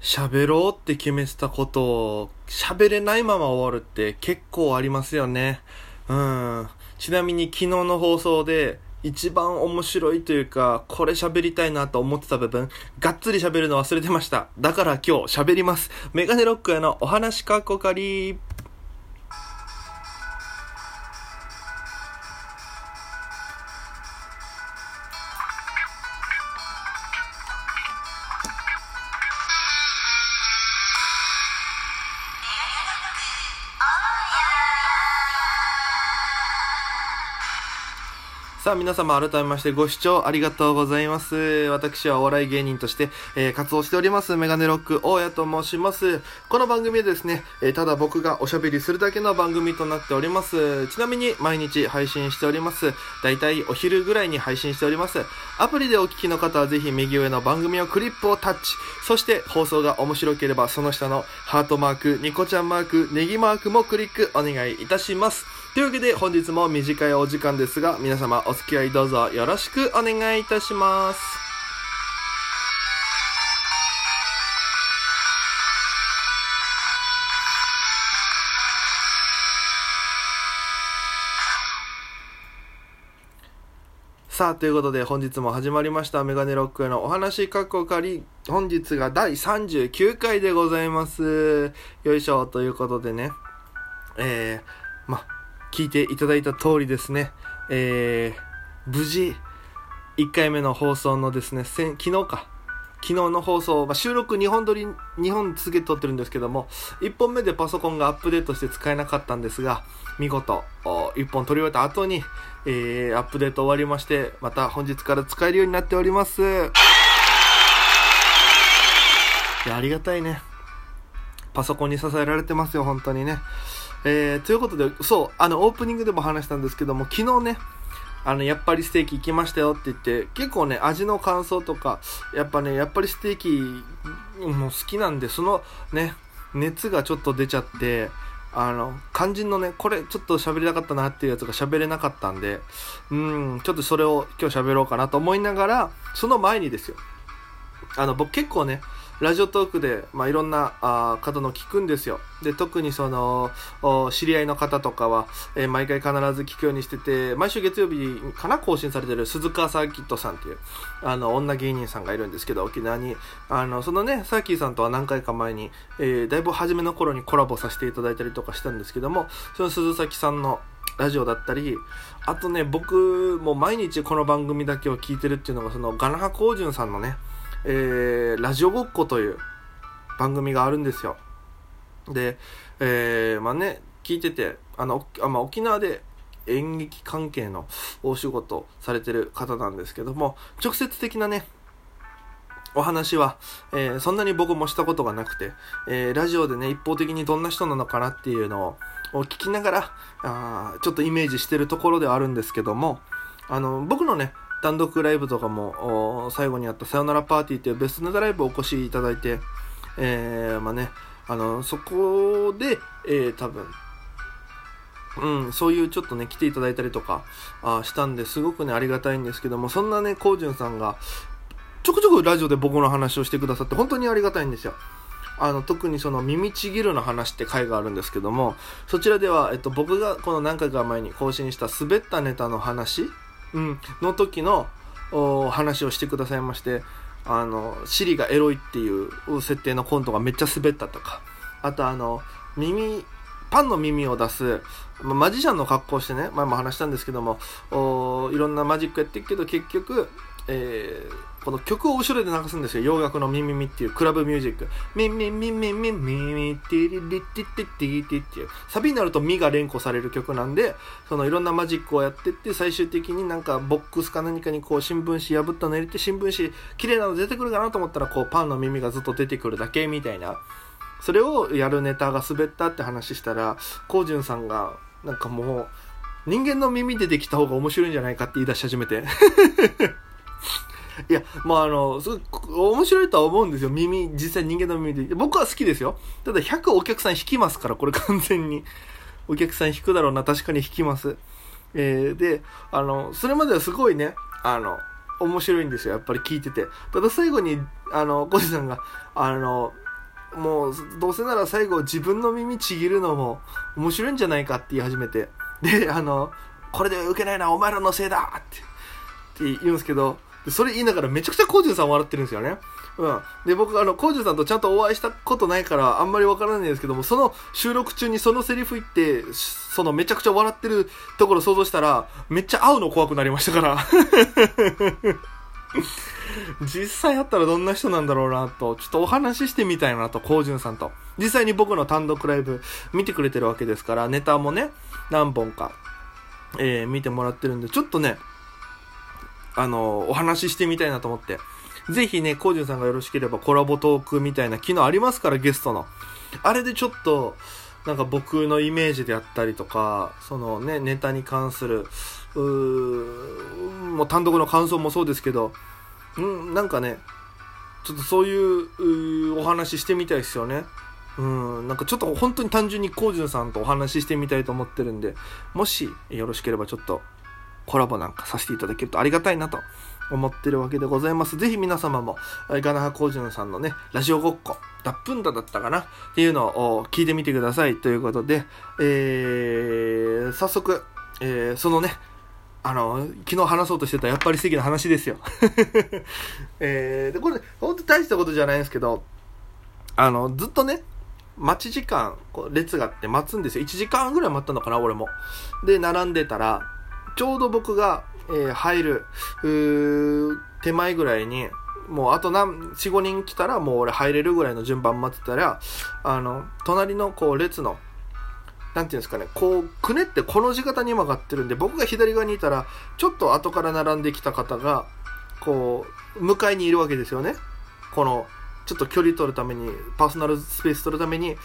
喋ろうって決めてたことを喋れないまま終わるって結構ありますよね。うん。ちなみに昨日の放送で一番面白いというか、これ喋りたいなと思ってた部分、がっつり喋るの忘れてました。だから今日喋ります。メガネロックへのお話かっこかり。さあ皆様改めましてご視聴ありがとうございます。私はお笑い芸人として、えー活動しておりますメガネロック大家と申します。この番組はですね、えーただ僕がおしゃべりするだけの番組となっております。ちなみに毎日配信しております。だいたいお昼ぐらいに配信しております。アプリでお聞きの方はぜひ右上の番組をクリップをタッチ。そして放送が面白ければその下のハートマーク、ニコちゃんマーク、ネギマークもクリックお願いいたします。というわけで本日も短いお時間ですが皆様お付き合いどうぞよろしくお願いいたします。さあ、ということで本日も始まりましたメガネロックへのお話かっこかり。本日が第39回でございます。よいしょ、ということでね。えー、ま、聞いていただいた通りですね。えー、無事、1回目の放送のですね、昨日か。昨日の放送、まあ、収録2本撮り、2本続けて撮ってるんですけども、1本目でパソコンがアップデートして使えなかったんですが、見事、お1本撮り終えた後に、えー、アップデート終わりまして、また本日から使えるようになっております。いや、ありがたいね。パソコンに支えられてますよ、本当にね。えー、ということで、そう、あの、オープニングでも話したんですけども、昨日ね、あの、やっぱりステーキ行きましたよって言って、結構ね、味の感想とか、やっぱね、やっぱりステーキも好きなんで、そのね、熱がちょっと出ちゃって、あの、肝心のね、これちょっと喋りたかったなっていうやつが喋れなかったんで、うん、ちょっとそれを今日喋ろうかなと思いながら、その前にですよ。あの、僕結構ね、ラジオトークで、まあ、いろんなあ方の聞くんですよ。で、特にその、知り合いの方とかは、えー毎回必ず聞くようにしてて、毎週月曜日かな更新されてる鈴川サーキットさんっていう、あの、女芸人さんがいるんですけど、沖縄に。あの、そのね、サーキーさんとは何回か前に、えーだいぶ初めの頃にコラボさせていただいたりとかしたんですけども、その鈴崎さんのラジオだったり、あとね、僕も毎日この番組だけを聞いてるっていうのが、その、ガナハコウジュンさんのね、えーラジオごっこという番組があるんですよ。で、えーまあね、聞いてて、あの、あまあ、沖縄で演劇関係のお仕事されてる方なんですけども、直接的なね、お話は、えーそんなに僕もしたことがなくて、えーラジオでね、一方的にどんな人なのかなっていうのを聞きながら、あちょっとイメージしてるところではあるんですけども、あの、僕のね、単独ライブとかも、最後にやったさよならパーティーっていうベストネタライブをお越しいただいて、えーまあね、あの、そこで、えー多分、うん、そういうちょっとね、来ていただいたりとか、あしたんですごくね、ありがたいんですけども、そんなね、こうじゅんさんが、ちょくちょくラジオで僕の話をしてくださって、本当にありがたいんですよ。あの、特にその、耳ちぎるの話って回があるんですけども、そちらでは、えっと、僕がこの何回か前に更新した滑ったネタの話、うん、の時の、話をしてくださいまして、あの、シリがエロいっていう設定のコントがめっちゃ滑ったとか、あとあの、耳、パンの耳を出す、まマジシャンの格好をしてね、前も話したんですけども、おいろんなマジックやってるけど、結局、えーこの曲を後ろで流すんですよ。洋楽のミミミっていうクラブミュージック。ミミミミミミミティリリティティティティっていう。サビになるとミが連呼される曲なんで、そのいろんなマジックをやってって、最終的になんかボックスか何かにこう新聞紙破ったの入れて、新聞紙綺麗なの出てくるかなと思ったら、こうパンの耳がずっと出てくるだけみたいな。それをやるネタが滑ったって話したら、コウジュンさんが、なんかもう、人間の耳でできた方が面白いんじゃないかって言い出し始めて。いや、まああの、すごい面白いとは思うんですよ。耳、実際人間の耳で。僕は好きですよ。ただ100お客さん引きますから、これ完全に。お客さん引くだろうな、確かに引きます。えー、で、あの、それまではすごいね、あの、面白いんですよ、やっぱり聞いてて。ただ最後に、あの、コジさんが、あの、もうどうせなら最後自分の耳ちぎるのも面白いんじゃないかって言い始めてであのこれで受けないのはお前らのせいだってって言うんですけどでそれ言いながらめちゃくちゃコージュンさん笑ってるんですよね。うん。で、僕、あの、コージュンさんとちゃんとお会いしたことないから、あんまりわからないんですけども、その収録中にそのセリフ言って、そのめちゃくちゃ笑ってるところ想像したら、めっちゃ会うの怖くなりましたから。実際会ったらどんな人なんだろうなと、ちょっとお話ししてみたいなと、コージュンさんと。実際に僕の単独ライブ見てくれてるわけですから、ネタもね、何本か、えー、見てもらってるんで、ちょっとね、あの、お話ししてみたいなと思って。ぜひね、コージュンさんがよろしければコラボトークみたいな機能ありますから、ゲストの。あれでちょっと、なんか僕のイメージであったりとか、そのね、ネタに関する、うもう単独の感想もそうですけど、うん、なんかね、ちょっとそういうお話してみたいですよね。うん、なんかちょっと本当に単純にコージュンさんとお話ししてみたいと思ってるんで、もしよろしければちょっとコラボなんかさせていただけるとありがたいなと思ってるわけでございます。ぜひ皆様も、ガナハコージュンさんのね、ラジオごっこ、脱粉だだったかな？っていうのを聞いてみてくださいということで、えー、早速、えー、そのね、あの、昨日話そうとしてたやっぱり素敵な話ですよ。えー、で、これ、ほんと大したことじゃないんですけど、あの、ずっとね、待ち時間、こう列があって待つんですよ。1時間ぐらい待ったのかな、俺も。で、並んでたら、ちょうど僕が、えー、入る、手前ぐらいに、もうあと何、4、5人来たらもう俺入れるぐらいの順番待ってたら、あの、隣のこう列のなんていうんですかね、こう、くねってこの字型に曲がってるんで、僕が左側にいたら、ちょっと後から並んできた方が、こう、向かいにいるわけですよね。この、ちょっと距離取るために、パーソナルスペース取るために、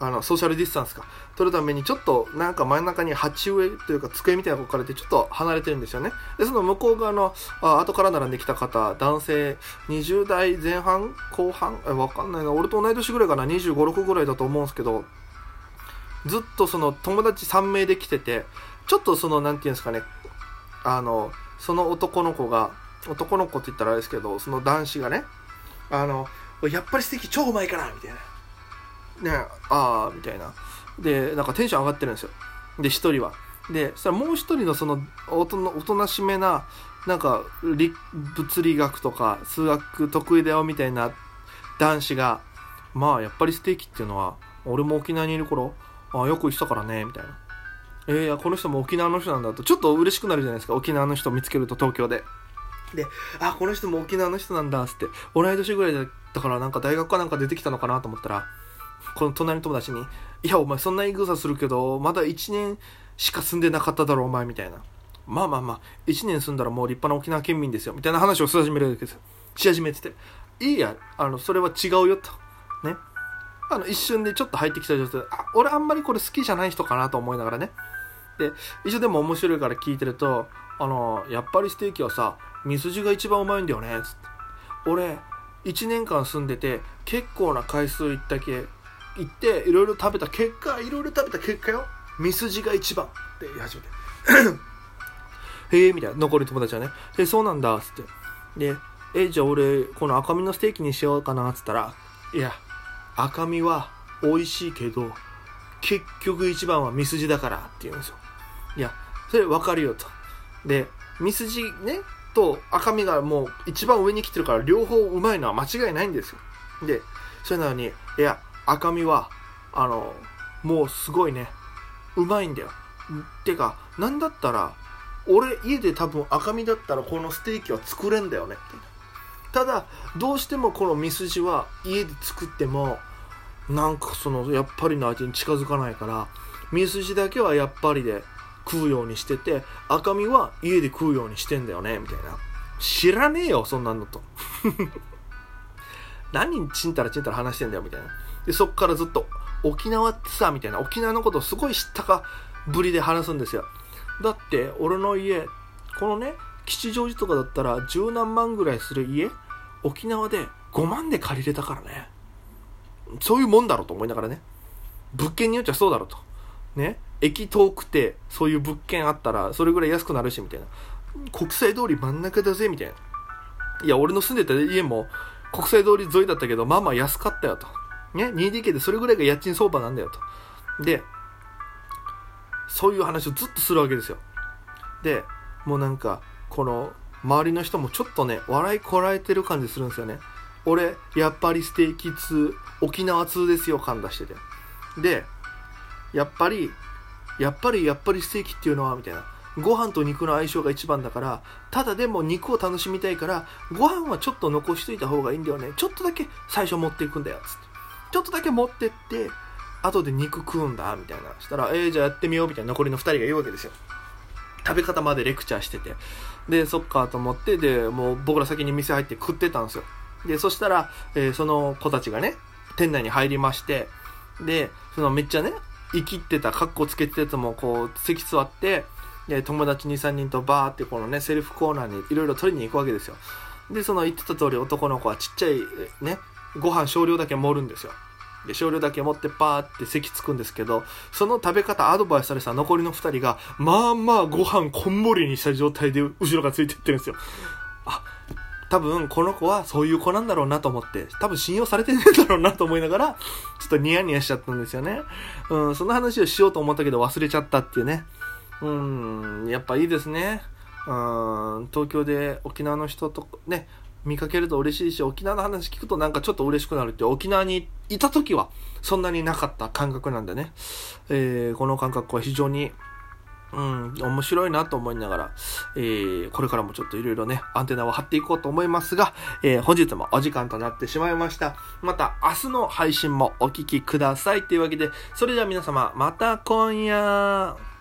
あの、ソーシャルディスタンスか、取るために、ちょっと、なんか真ん中に鉢植えというか、机みたいなの置かれて、ちょっと離れてるんですよね。で、その向こう側の、あ後から並んできた方、男性、20代前半後半え、わかんないな。俺と同い年ぐらいかな。25、6ぐらいだと思うんですけど、ずっとその友達3名で来てて、ちょっとその、なんていうんですかね、あの、その男の子が、男の子って言ったらあれですけど、その男子がね、あの、やっぱり素敵超うまいかなみたいな。ねああ、みたいな。で、なんかテンション上がってるんですよ。で、一人は。で、そしたらもう一人のその、おとおとなしめな、なんか、物理学とか数学得意だよみたいな男子が、まあ、やっぱりステーキっていうのは、俺も沖縄にいる頃、ああよく言ってたからねみたいなえー、この人も沖縄の人なんだとちょっと嬉しくなるじゃないですか沖縄の人見つけると東京でであこの人も沖縄の人なんだっつって同い年ぐらいだったからなんか大学かなんか出てきたのかなと思ったらこの隣の友達に「いやお前そんな言い草するけどまだ1年しか住んでなかっただろお前」みたいな。まあまあまあ1年住んだらもう立派な沖縄県民ですよみたいな話をし始めるわけですよ。し始めてて。いいやあのそれは違うよと。ね。あの、一瞬でちょっと入ってきた女性、あ、俺あんまりこれ好きじゃない人かなと思いながらね。で、一応でも面白いから聞いてると、あの、やっぱりステーキはさ、ミスジが一番うまいんだよね、つって。俺、1年間住んでて、結構な回数行ったけ、行って、いろいろ食べた結果、いろいろ食べた結果よ。ミスジが一番って言い始めて。へえ、みたいな。残り友達はね。え、そうなんだ、っつって。で、え、じゃあ俺、この赤身のステーキにしようかな、っつったら、いや、赤身は美味しいけど、結局一番はミスジだからって言うんですよ。いや、それ分かるよと。で、ミスジね、と赤身がもう一番上に来てるから両方うまいのは間違いないんですよ。で、それなのに、いや、赤身は、あの、もうすごいね、うまいんだよ。てか、なんだったら、俺家で多分赤身だったらこのステーキは作れんだよね。ただどうしてもこのミスジは家で作ってもなんかそのやっぱりの味に近づかないからミスジだけはやっぱりで食うようにしてて赤身は家で食うようにしてんだよねみたいな知らねえよそんなんのと 何ちんたらちんたら話してんだよみたいなでそっからずっと沖縄ってさみたいな沖縄のことをすごい知ったかぶりで話すんですよだって俺の家このね吉祥寺とかだったら十何万ぐらいする家沖縄で5万で借りれたからね。そういうもんだろうと思いながらね。物件によっちゃそうだろうと。ね。駅遠くて、そういう物件あったら、それぐらい安くなるし、みたいな。国際通り真ん中だぜ、みたいな。いや、俺の住んでた家も、国際通り沿いだったけど、まあまあ安かったよと。ね、2DK でそれぐらいが家賃相場なんだよと。で、そういう話をずっとするわけですよ。で、もうなんか、この、周りの人もちょっとね、笑いこらえてる感じするんですよね。俺、やっぱりステーキ通、沖縄通ですよ、感出してて。で、やっぱり、やっぱり、やっぱりステーキっていうのは、みたいな。ご飯と肉の相性が一番だから、ただでも肉を楽しみたいから、ご飯はちょっと残しといた方がいいんだよね。ちょっとだけ最初持っていくんだよ、つって。ちょっとだけ持ってって、後で肉食うんだ、みたいな。したら、えー、じゃあやってみよう、みたいな残りの2人が言うわけですよ。食べ方までレクチャーしてて。で、そっかと思って、で、もう僕ら先に店入って食ってたんですよ。で、そしたら、えー、その子たちがね、店内に入りまして、で、そのめっちゃね、生きってた、カッコつけてたやつもこう、席座って、で、友達2、3人とバーってこのね、セルフコーナーにいろいろ取りに行くわけですよ。で、その言ってた通り男の子はちっちゃいね、ご飯少量だけ盛るんですよ。で、少量だけ持ってパーって席つくんですけど、その食べ方アドバイスされた残りの2人が、まあまあご飯こんもりにした状態で後ろがついてってるんですよ。あ、多分この子はそういう子なんだろうなと思って、多分信用されてねえだろうなと思いながら、ちょっとニヤニヤしちゃったんですよね。うん、その話をしようと思ったけど忘れちゃったっていうね。うん、やっぱいいですね。うん、東京で沖縄の人とね、見かけると嬉しいし、沖縄の話聞くとなんかちょっと嬉しくなるって沖縄にいた時はそんなになかった感覚なんでね、えー、この感覚は非常にうん、面白いなと思いながら、えー、これからもちょっといろいろね、アンテナを張っていこうと思いますが、えー、本日もお時間となってしまいました。また明日の配信もお聴きください。というわけで、それでは皆様、また今夜。